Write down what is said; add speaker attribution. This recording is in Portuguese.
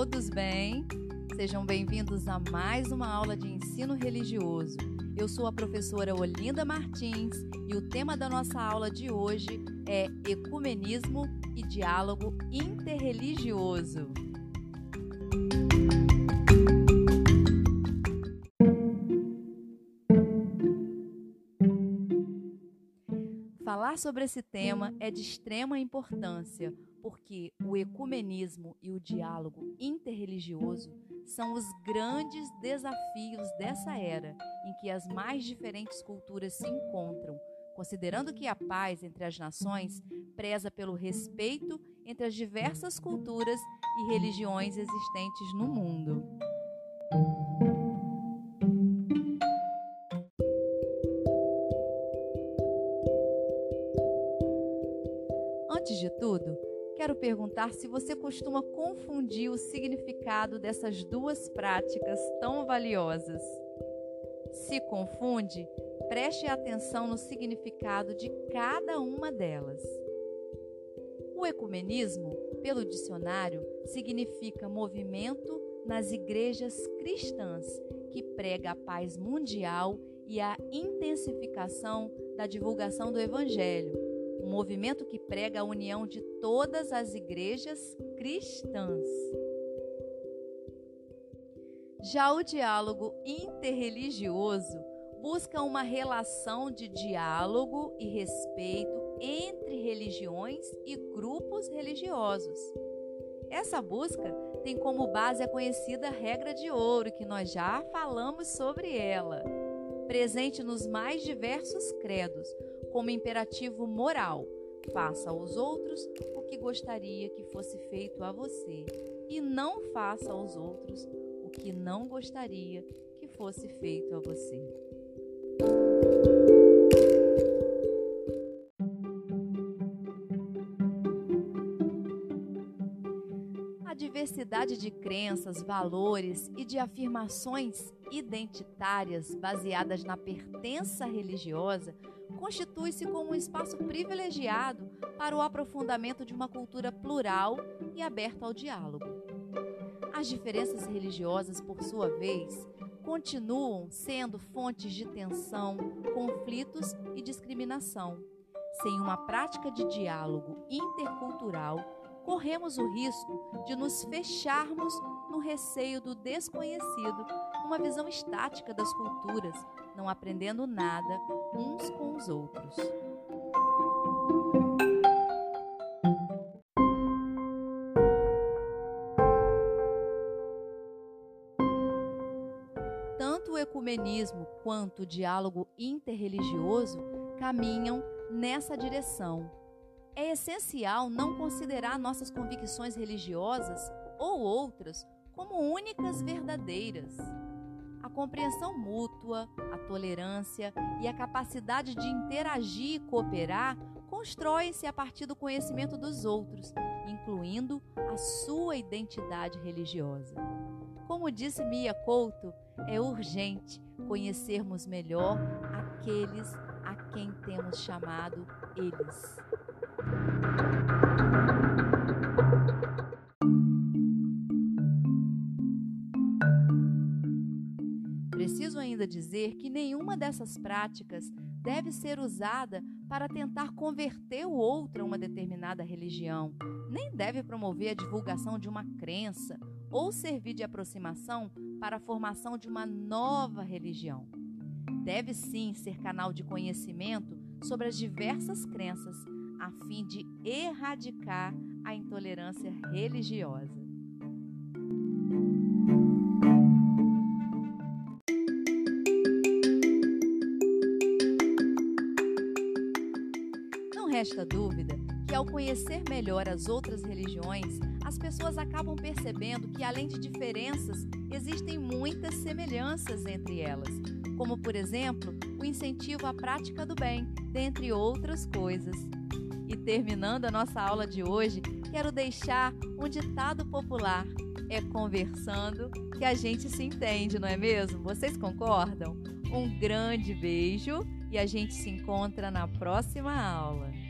Speaker 1: todos bem? Sejam bem-vindos a mais uma aula de ensino religioso. Eu sou a professora Olinda Martins e o tema da nossa aula de hoje é Ecumenismo e Diálogo Interreligioso. Falar sobre esse tema é de extrema importância, porque o ecumenismo e o diálogo interreligioso são os grandes desafios dessa era em que as mais diferentes culturas se encontram, considerando que a paz entre as nações preza pelo respeito entre as diversas culturas e religiões existentes no mundo. Antes de tudo, quero perguntar se você costuma confundir o significado dessas duas práticas tão valiosas. Se confunde, preste atenção no significado de cada uma delas. O ecumenismo, pelo dicionário, significa movimento nas igrejas cristãs que prega a paz mundial e a intensificação da divulgação do evangelho movimento que prega a união de todas as igrejas cristãs. Já o diálogo interreligioso busca uma relação de diálogo e respeito entre religiões e grupos religiosos. Essa busca tem como base a conhecida regra de ouro, que nós já falamos sobre ela, presente nos mais diversos credos, como imperativo moral. Faça aos outros o que gostaria que fosse feito a você, e não faça aos outros o que não gostaria que fosse feito a você. A diversidade de crenças, valores e de afirmações identitárias baseadas na pertença religiosa constitui-se como um espaço privilegiado para o aprofundamento de uma cultura plural e aberta ao diálogo. As diferenças religiosas, por sua vez, continuam sendo fontes de tensão, conflitos e discriminação. Sem uma prática de diálogo intercultural, corremos o risco de nos fecharmos no receio do desconhecido, numa visão estática das culturas, não aprendendo nada uns com os outros. Tanto o ecumenismo quanto o diálogo interreligioso caminham nessa direção. É essencial não considerar nossas convicções religiosas ou outras como únicas verdadeiras. A compreensão mútua, a tolerância e a capacidade de interagir e cooperar constroem-se a partir do conhecimento dos outros, incluindo a sua identidade religiosa. Como disse Mia Couto, é urgente conhecermos melhor aqueles a quem temos chamado eles. Dizer que nenhuma dessas práticas deve ser usada para tentar converter o outro a uma determinada religião, nem deve promover a divulgação de uma crença ou servir de aproximação para a formação de uma nova religião. Deve sim ser canal de conhecimento sobre as diversas crenças, a fim de erradicar a intolerância religiosa. Resta dúvida que, ao conhecer melhor as outras religiões, as pessoas acabam percebendo que, além de diferenças, existem muitas semelhanças entre elas, como, por exemplo, o incentivo à prática do bem, dentre outras coisas. E terminando a nossa aula de hoje, quero deixar um ditado popular: é conversando que a gente se entende, não é mesmo? Vocês concordam? Um grande beijo e a gente se encontra na próxima aula.